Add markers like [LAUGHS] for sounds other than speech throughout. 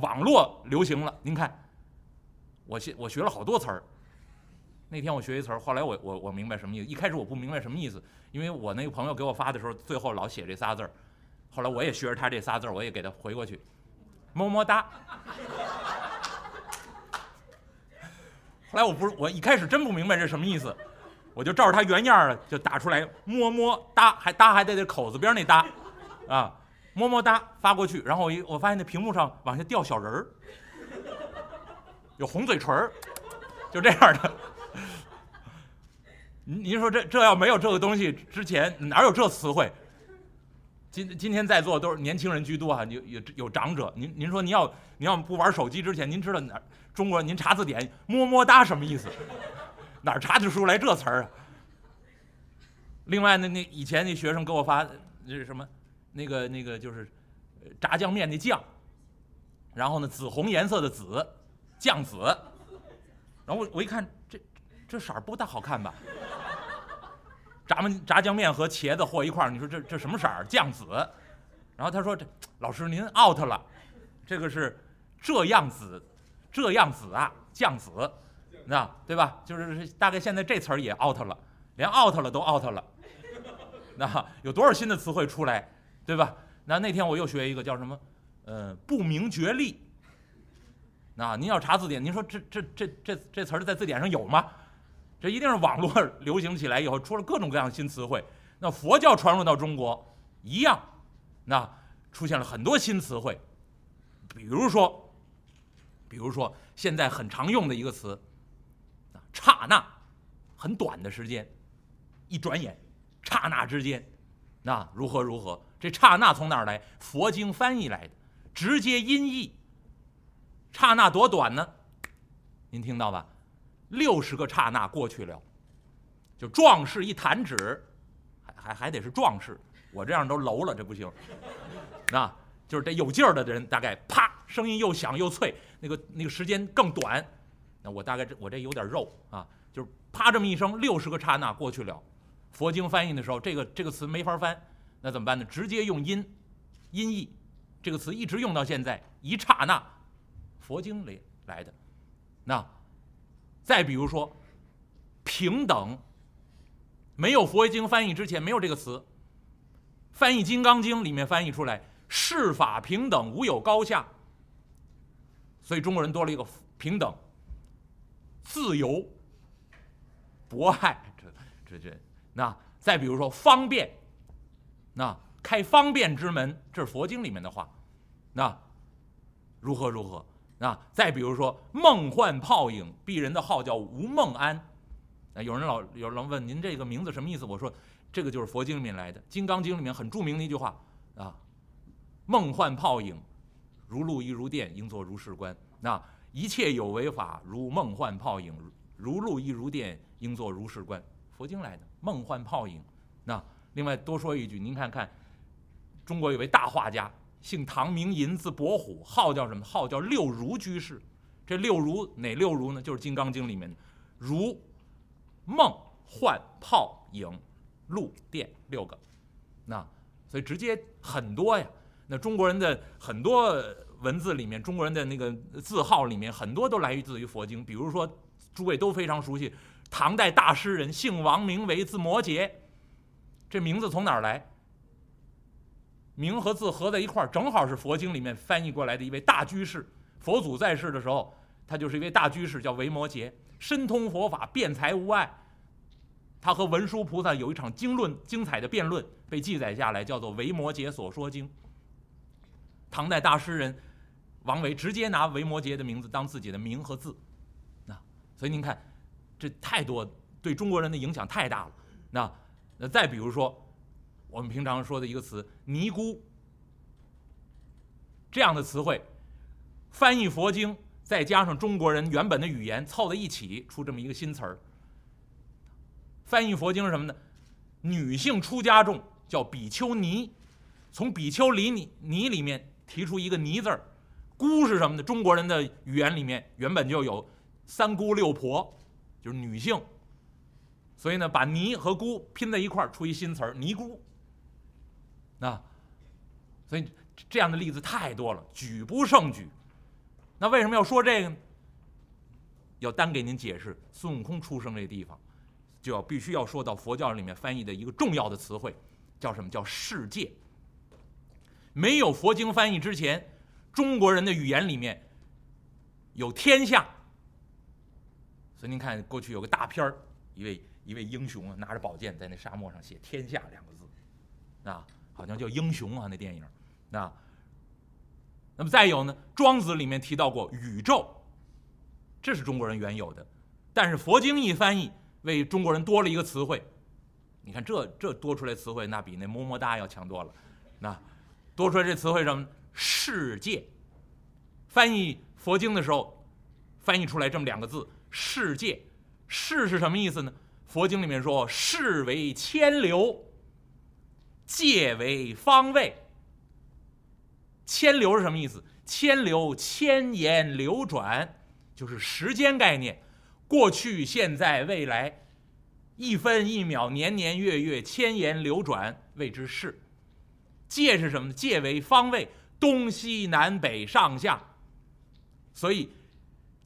网络流行了。您看，我学我学了好多词儿。那天我学一词儿，后来我我我明白什么意思。一开始我不明白什么意思，因为我那个朋友给我发的时候，最后老写这仨字儿。后来我也学着他这仨字儿，我也给他回过去，么么哒。后来我不是我一开始真不明白这什么意思，我就照着他原样儿就打出来么么哒，还哒还得这口子边那哒，啊，么么哒发过去，然后我一我发现那屏幕上往下掉小人儿，有红嘴唇儿，就这样的。您您说这这要没有这个东西之前哪有这词汇？今今天在座都是年轻人居多啊，有有有长者。您您说您要您要不玩手机之前，您知道哪中国人？您查字典“么么哒”什么意思？哪查得出来这词儿啊？另外那，那以前那学生给我发那什么？那个那个就是炸酱面那酱，然后呢紫红颜色的紫，酱紫。然后我我一看这这色儿不大好看吧？炸面炸酱面和茄子和一块儿，你说这这什么色儿？酱紫。然后他说：“这老师您 out 了，这个是这样子，这样子啊，酱紫，那对吧？就是大概现在这词儿也 out 了，连 out 了都 out 了。那有多少新的词汇出来，对吧？那那天我又学一个叫什么？呃，不明觉厉。那您要查字典，您说这这这这这词儿在字典上有吗？”这一定是网络 [LAUGHS] 流行起来以后出了各种各样的新词汇。那佛教传入到中国一样，那出现了很多新词汇。比如说，比如说现在很常用的一个词，啊，刹那，很短的时间，一转眼，刹那之间，那如何如何？这刹那从哪儿来？佛经翻译来的，直接音译。刹那多短呢？您听到吧？六十个刹那过去了，就壮士一弹指，还还还得是壮士，我这样都楼了，这不行。[LAUGHS] 那就是这有劲儿的人，大概啪，声音又响又脆，那个那个时间更短。那我大概这我这有点肉啊，就是啪这么一声，六十个刹那过去了。佛经翻译的时候，这个这个词没法翻，那怎么办呢？直接用音音译，这个词一直用到现在，一刹那，佛经里来的，那。再比如说，平等，没有佛经翻译之前没有这个词。翻译《金刚经》里面翻译出来，世法平等，无有高下。所以中国人多了一个平等、自由、博爱，这这这。那再比如说方便，那开方便之门，这是佛经里面的话。那如何如何？那，再比如说梦幻泡影，鄙人的号叫吴梦安。啊，有人老有人问您这个名字什么意思？我说这个就是佛经里面来的，《金刚经》里面很著名的一句话啊，梦幻泡影，如露亦如电，应作如是观。那一切有为法，如梦幻泡影，如露亦如电，应作如是观。佛经来的梦幻泡影。那另外多说一句，您看看，中国有位大画家。姓唐名寅，字伯虎，号叫什么？号叫六如居士。这六如哪六如呢？就是《金刚经》里面的如、梦、幻、泡、影、露、电六个。那所以直接很多呀。那中国人的很多文字里面，中国人的那个字号里面，很多都来自于佛经。比如说，诸位都非常熟悉，唐代大诗人姓王，名为字摩诘。这名字从哪儿来？名和字合在一块儿，正好是佛经里面翻译过来的一位大居士。佛祖在世的时候，他就是一位大居士，叫维摩诘，深通佛法，辩才无碍。他和文殊菩萨有一场经论精彩的辩论，被记载下来，叫做《维摩诘所说经》。唐代大诗人王维直接拿维摩诘的名字当自己的名和字，啊所以您看，这太多对中国人的影响太大了。那那再比如说。我们平常说的一个词“尼姑”，这样的词汇，翻译佛经，再加上中国人原本的语言凑在一起，出这么一个新词儿。翻译佛经是什么呢？女性出家众叫比丘尼，从比丘尼尼尼里面提出一个“尼”字儿。姑是什么呢？中国人的语言里面原本就有三姑六婆，就是女性，所以呢，把“尼”和“姑”拼在一块儿，出一新词儿“尼姑”。那，所以这样的例子太多了，举不胜举。那为什么要说这个呢？要单给您解释孙悟空出生这地方，就要必须要说到佛教里面翻译的一个重要的词汇，叫什么叫世界。没有佛经翻译之前，中国人的语言里面有天下。所以您看，过去有个大片儿，一位一位英雄啊，拿着宝剑在那沙漠上写“天下”两个字，啊，好像叫英雄啊，那电影，啊。那么再有呢，《庄子》里面提到过宇宙，这是中国人原有的，但是佛经一翻译，为中国人多了一个词汇。你看这这多出来词汇，那比那么么哒要强多了。那多出来这词汇什么？世界。翻译佛经的时候，翻译出来这么两个字。世界，世是什么意思呢？佛经里面说，世为千流，界为方位。千流是什么意思？千流，千言流转，就是时间概念，过去、现在、未来，一分一秒、年年月月，千言流转，谓之世。界是什么呢？界为方位，东西南北上下。所以，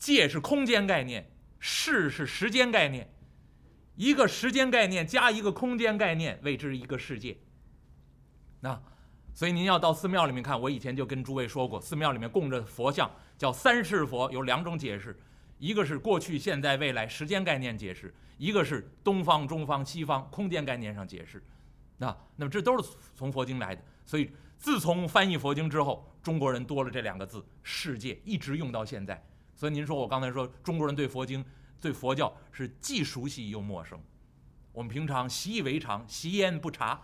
界是空间概念。世是时间概念，一个时间概念加一个空间概念，谓之一个世界。那，所以您要到寺庙里面看，我以前就跟诸位说过，寺庙里面供着佛像叫三世佛，有两种解释，一个是过去、现在、未来时间概念解释，一个是东方、中方、西方空间概念上解释。那，那么这都是从佛经来的。所以自从翻译佛经之后，中国人多了这两个字“世界”，一直用到现在。所以您说我刚才说中国人对佛经、对佛教是既熟悉又陌生，我们平常习以为常、习焉不察，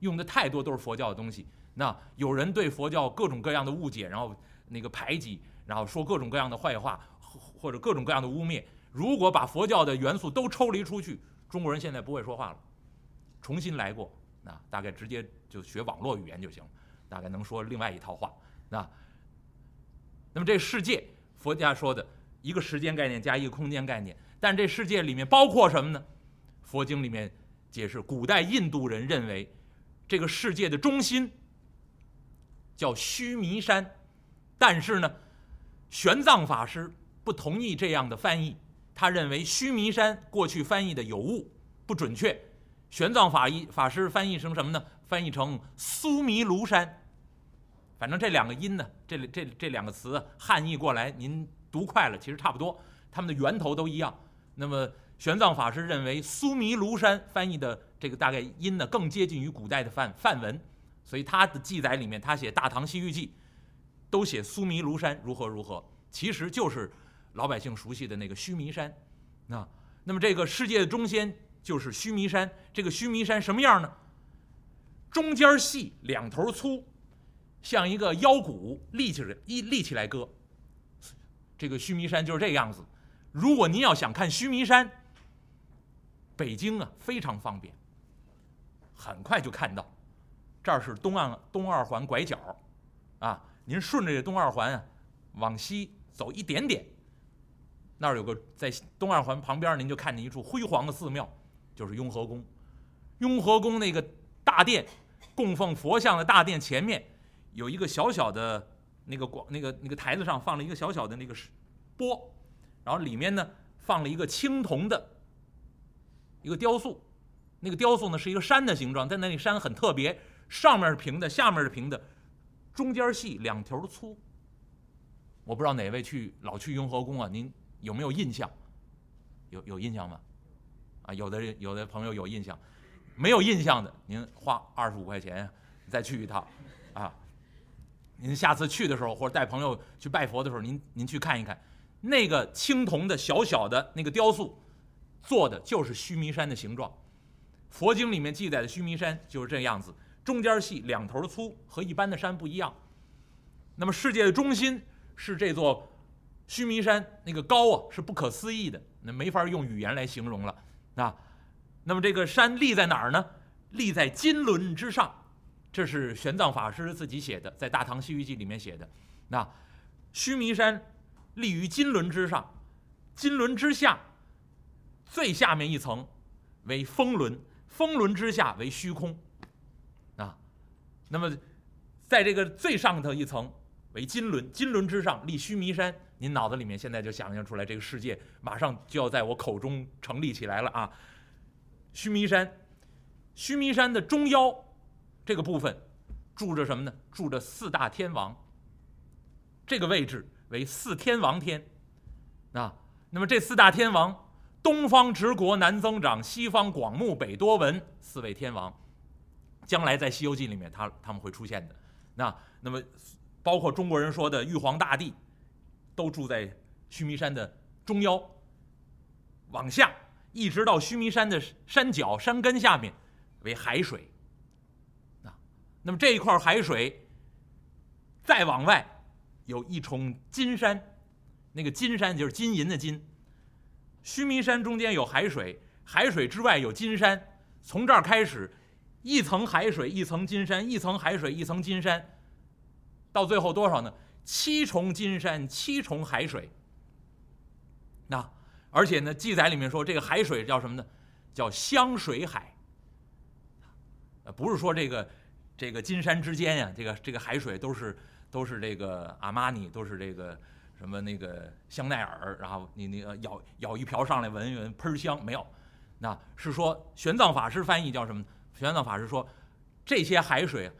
用的太多都是佛教的东西。那有人对佛教各种各样的误解，然后那个排挤，然后说各种各样的坏话，或者各种各样的污蔑。如果把佛教的元素都抽离出去，中国人现在不会说话了，重新来过，那大概直接就学网络语言就行，大概能说另外一套话。那，那么这世界。佛家说的一个时间概念加一个空间概念，但这世界里面包括什么呢？佛经里面解释，古代印度人认为这个世界的中心叫须弥山，但是呢，玄奘法师不同意这样的翻译，他认为须弥山过去翻译的有误，不准确。玄奘法医法师翻译成什么呢？翻译成苏弥庐山。反正这两个音呢，这这这两个词汉译过来，您读快了，其实差不多，它们的源头都一样。那么玄奘法师认为苏弥庐山翻译的这个大概音呢，更接近于古代的范范文，所以他的记载里面，他写《大唐西域记》，都写苏弥庐山如何如何，其实就是老百姓熟悉的那个须弥山。那那么这个世界的中心就是须弥山，这个须弥山什么样呢？中间细，两头粗。像一个腰鼓立起来，一立起来歌。这个须弥山就是这个样子。如果您要想看须弥山，北京啊非常方便，很快就看到。这儿是东岸东二环拐角，啊，您顺着这东二环啊往西走一点点，那儿有个在东二环旁边，您就看见一处辉煌的寺庙，就是雍和宫。雍和宫那个大殿，供奉佛像的大殿前面。有一个小小的那个广那个那个台子上放了一个小小的那个钵，然后里面呢放了一个青铜的一个雕塑，那个雕塑呢是一个山的形状，但那个山很特别，上面是平的，下面是平的，中间细，两头粗。我不知道哪位去老去雍和宫啊？您有没有印象？有有印象吗？啊，有的人有的朋友有印象，没有印象的，您花二十五块钱再去一趟，啊。您下次去的时候，或者带朋友去拜佛的时候，您您去看一看，那个青铜的小小的那个雕塑，做的就是须弥山的形状。佛经里面记载的须弥山就是这样子，中间细，两头粗，和一般的山不一样。那么世界的中心是这座须弥山，那个高啊是不可思议的，那没法用语言来形容了啊。那么这个山立在哪儿呢？立在金轮之上。这是玄奘法师自己写的，在《大唐西域记》里面写的。那须弥山立于金轮之上，金轮之下最下面一层为风轮，风轮之下为虚空。啊，那么在这个最上头一层为金轮，金轮之上立须弥山。您脑子里面现在就想象出来，这个世界马上就要在我口中成立起来了啊！须弥山，须弥山的中腰这个部分住着什么呢？住着四大天王。这个位置为四天王天，啊，那么这四大天王，东方直国，南增长，西方广目，北多闻，四位天王，将来在《西游记》里面，他他们会出现的。那那么，包括中国人说的玉皇大帝，都住在须弥山的中腰。往下一直到须弥山的山脚、山根下面，为海水。那么这一块海水，再往外。有一重金山，那个金山就是金银的金。须弥山中间有海水，海水之外有金山。从这儿开始，一层海水，一层金山，一层海水，一层金山，到最后多少呢？七重金山，七重海水。那而且呢，记载里面说这个海水叫什么呢？叫香水海。不是说这个这个金山之间呀，这个这个海水都是。都是这个阿玛尼，都是这个什么那个香奈儿，然后你那个舀舀一瓢上来闻一闻，喷香没有？那是说玄奘法师翻译叫什么？玄奘法师说，这些海水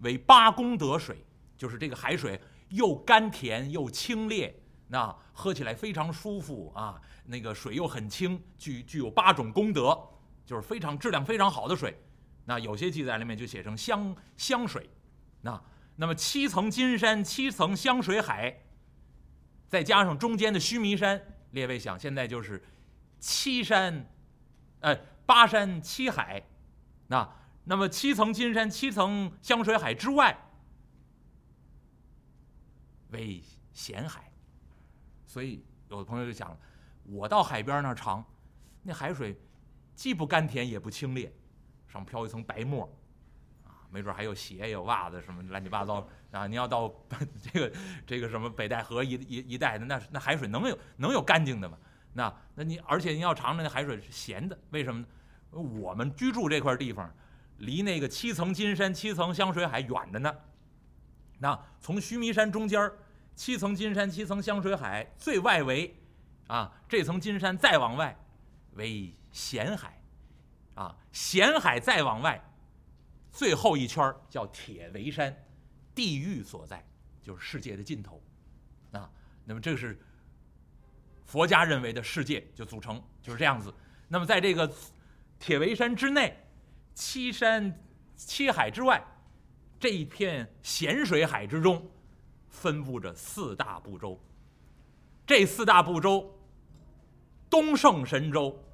为八功德水，就是这个海水又甘甜又清冽，那喝起来非常舒服啊。那个水又很清，具具有八种功德，就是非常质量非常好的水。那有些记载里面就写成香香水，那。那么七层金山，七层香水海，再加上中间的须弥山，列位想，现在就是七山，呃，八山七海，那那么七层金山，七层香水海之外为咸海，所以有的朋友就想了，我到海边那儿尝，那海水既不甘甜也不清冽，上飘一层白沫。啊没准还有鞋，有袜子，什么乱七八糟啊！你要到 [LAUGHS] 这个这个什么北戴河一一一带的，那那海水能有能有干净的吗？那那你而且你要尝尝那海水是咸的，为什么呢？我们居住这块地方，离那个七层金山、七层香水海远着呢。那从须弥山中间七层金山、七层香水海最外围，啊，这层金山再往外为咸海，啊，咸海再往外。最后一圈叫铁围山，地狱所在，就是世界的尽头，啊，那么这是佛家认为的世界就组成就是这样子。那么在这个铁围山之内，七山七海之外，这一片咸水海之中，分布着四大部洲。这四大部洲：东胜神州、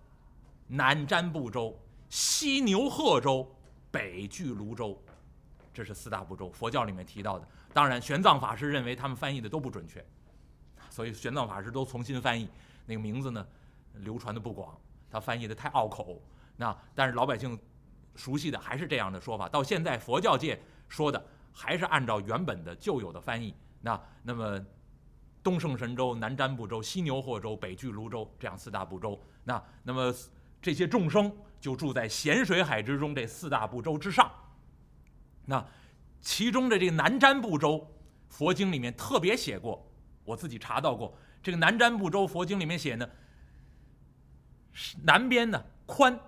南瞻部洲、西牛贺州。北距泸州，这是四大部洲。佛教里面提到的，当然玄奘法师认为他们翻译的都不准确，所以玄奘法师都重新翻译。那个名字呢，流传的不广，他翻译的太拗口。那但是老百姓熟悉的还是这样的说法。到现在佛教界说的还是按照原本的旧有的翻译。那那么东胜神州、南瞻部洲、西牛贺州、北距泸州这样四大部洲。那那么这些众生。就住在咸水海之中这四大部洲之上。那其中的这个南瞻部洲，佛经里面特别写过，我自己查到过。这个南瞻部洲佛经里面写呢，南边呢宽，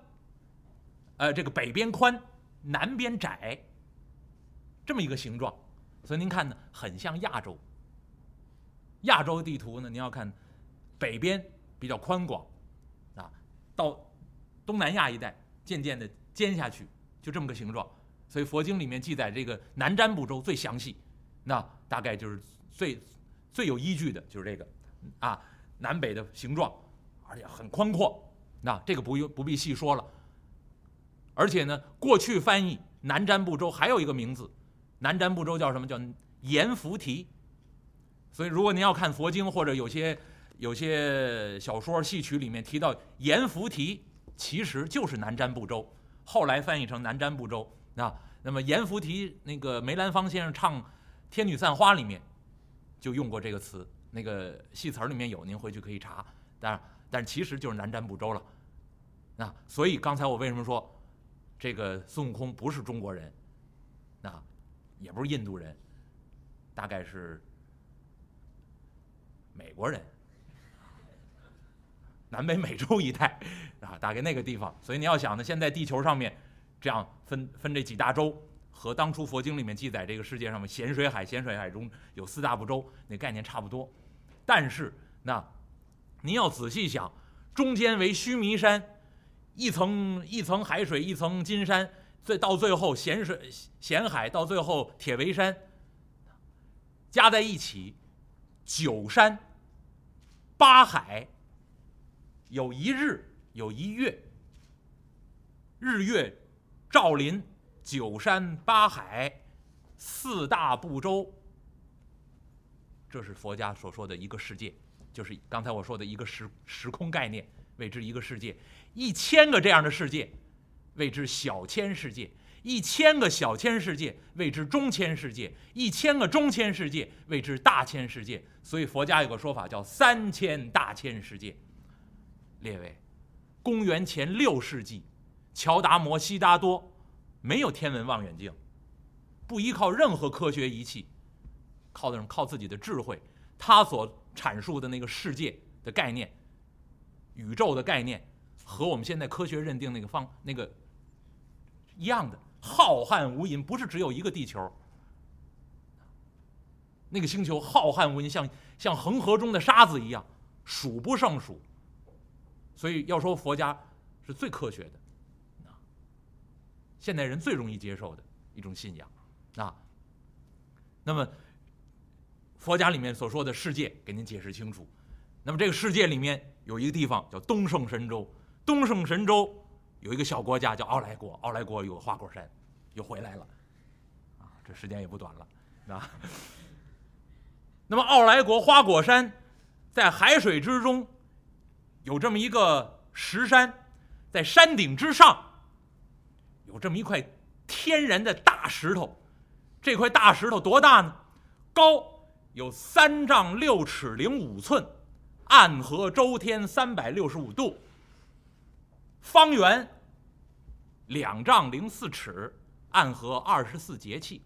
呃，这个北边宽，南边窄，这么一个形状。所以您看呢，很像亚洲。亚洲地图呢，您要看北边比较宽广，啊，到。东南亚一带渐渐地尖下去，就这么个形状。所以佛经里面记载这个南瞻部洲最详细，那大概就是最最有依据的就是这个啊南北的形状，而且很宽阔。那这个不用不必细说了。而且呢，过去翻译南瞻部洲还有一个名字，南瞻部洲叫什么叫阎浮提。所以如果您要看佛经或者有些有些小说戏曲里面提到阎浮提。其实就是南瞻部洲，后来翻译成南瞻部洲啊。那么阎浮提那个梅兰芳先生唱《天女散花》里面就用过这个词，那个戏词儿里面有，您回去可以查。但但其实就是南瞻部洲了。啊所以刚才我为什么说这个孙悟空不是中国人，那也不是印度人，大概是美国人，南北美洲一带 [LAUGHS] 啊，大概那个地方。所以你要想呢，现在地球上面这样分分这几大洲，和当初佛经里面记载这个世界上面咸水海，咸水海中有四大部洲，那概念差不多。但是那您要仔细想，中间为须弥山，一层一层海水，一层金山，最到最后咸水咸海，到最后铁围山，加在一起，九山八海，有一日有一月，日月照临九山八海四大部洲，这是佛家所说的一个世界，就是刚才我说的一个时时空概念，谓之一个世界。一千个这样的世界，谓之小千世界；一千个小千世界，谓之中千世界；一千个中千世界，谓之大千世界。所以佛家有个说法叫三千大千世界。列位，公元前六世纪，乔达摩悉达多没有天文望远镜，不依靠任何科学仪器。靠的是靠自己的智慧，他所阐述的那个世界的概念、宇宙的概念，和我们现在科学认定那个方那个一样的，浩瀚无垠，不是只有一个地球。那个星球浩瀚无垠，像像恒河中的沙子一样，数不胜数。所以要说佛家是最科学的，啊，现代人最容易接受的一种信仰，啊，那么。佛家里面所说的世界，给您解释清楚。那么这个世界里面有一个地方叫东胜神州，东胜神州有一个小国家叫奥莱国，奥莱国有花果山，又回来了，啊，这时间也不短了，啊。[LAUGHS] 那么奥莱国花果山在海水之中有这么一个石山，在山顶之上有这么一块天然的大石头，这块大石头多大呢？高。有三丈六尺零五寸，暗合周天三百六十五度。方圆两丈零四尺，暗合二十四节气。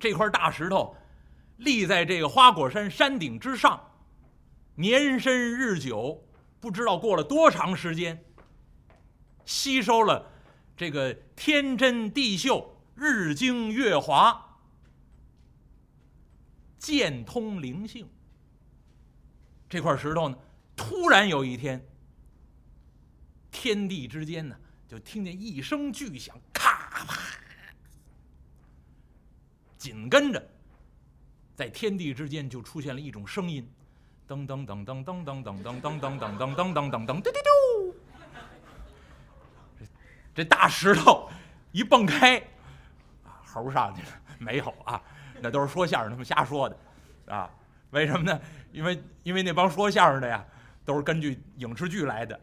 这块大石头立在这个花果山山顶之上，年深日久，不知道过了多长时间，吸收了这个天真地秀、日精月华。剑通灵性，这块石头呢，突然有一天，天地之间呢，就听见一声巨响，咔啪，紧跟着，在天地之间就出现了一种声音，噔噔噔噔噔噔噔噔噔噔噔噔噔噔噔噔，嘟嘟嘟，这大石头一蹦开，猴上去了没有啊？那都是说相声他们瞎说的，啊，为什么呢？因为因为那帮说相声的呀，都是根据影视剧来的，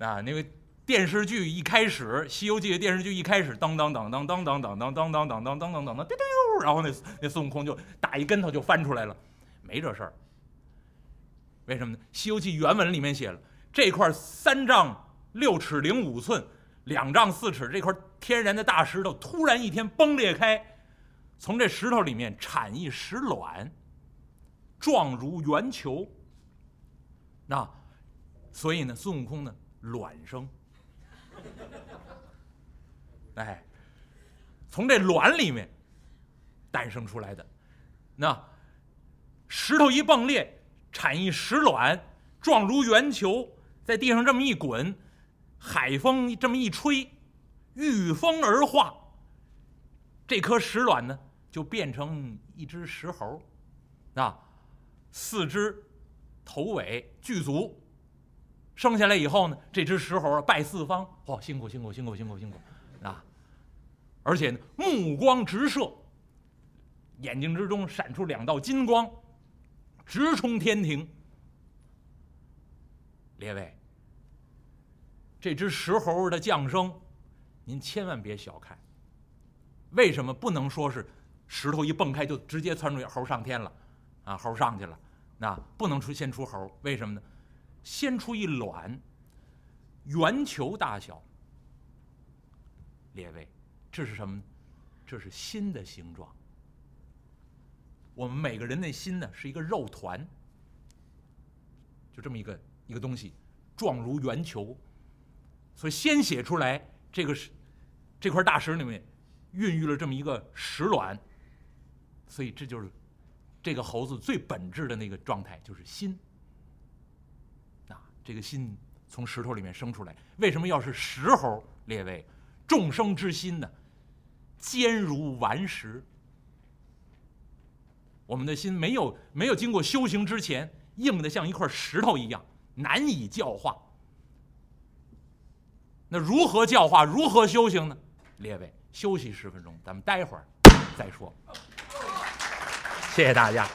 啊，那个电视剧一开始，《西游记》的电视剧一开始，当当当当当当当当当当当当当当当，丢丢，然后那那孙悟空就打一跟头就翻出来了，没这事儿。为什么呢？《西游记》原文里面写了，这块三丈六尺零五寸，两丈四尺这块天然的大石头，突然一天崩裂开。从这石头里面产一石卵，状如圆球。那，所以呢，孙悟空呢，卵生。[LAUGHS] 哎，从这卵里面诞生出来的，那石头一崩裂，产一石卵，状如圆球，在地上这么一滚，海风这么一吹，御风而化。这颗石卵呢？就变成一只石猴，啊，四肢、头尾具足，生下来以后呢，这只石猴拜四方，嚯，辛苦辛苦辛苦辛苦辛苦，啊，而且呢，目光直射，眼睛之中闪出两道金光，直冲天庭。列位，这只石猴的降生，您千万别小看。为什么不能说是？石头一蹦开，就直接窜出猴上天了，啊，猴上去了，那不能出先出猴，为什么呢？先出一卵，圆球大小。列位，这是什么？这是心的形状。我们每个人的心呢是一个肉团，就这么一个一个东西，状如圆球，所以先写出来这个是这块大石里面孕育了这么一个石卵，所以这就是这个猴子最本质的那个状态，就是心。啊，这个心从石头里面生出来，为什么要是石猴？列位，众生之心呢，坚如顽石。我们的心没有没有经过修行之前，硬的像一块石头一样，难以教化。那如何教化？如何修行呢？列位，休息十分钟，咱们待会儿再说。谢谢大家。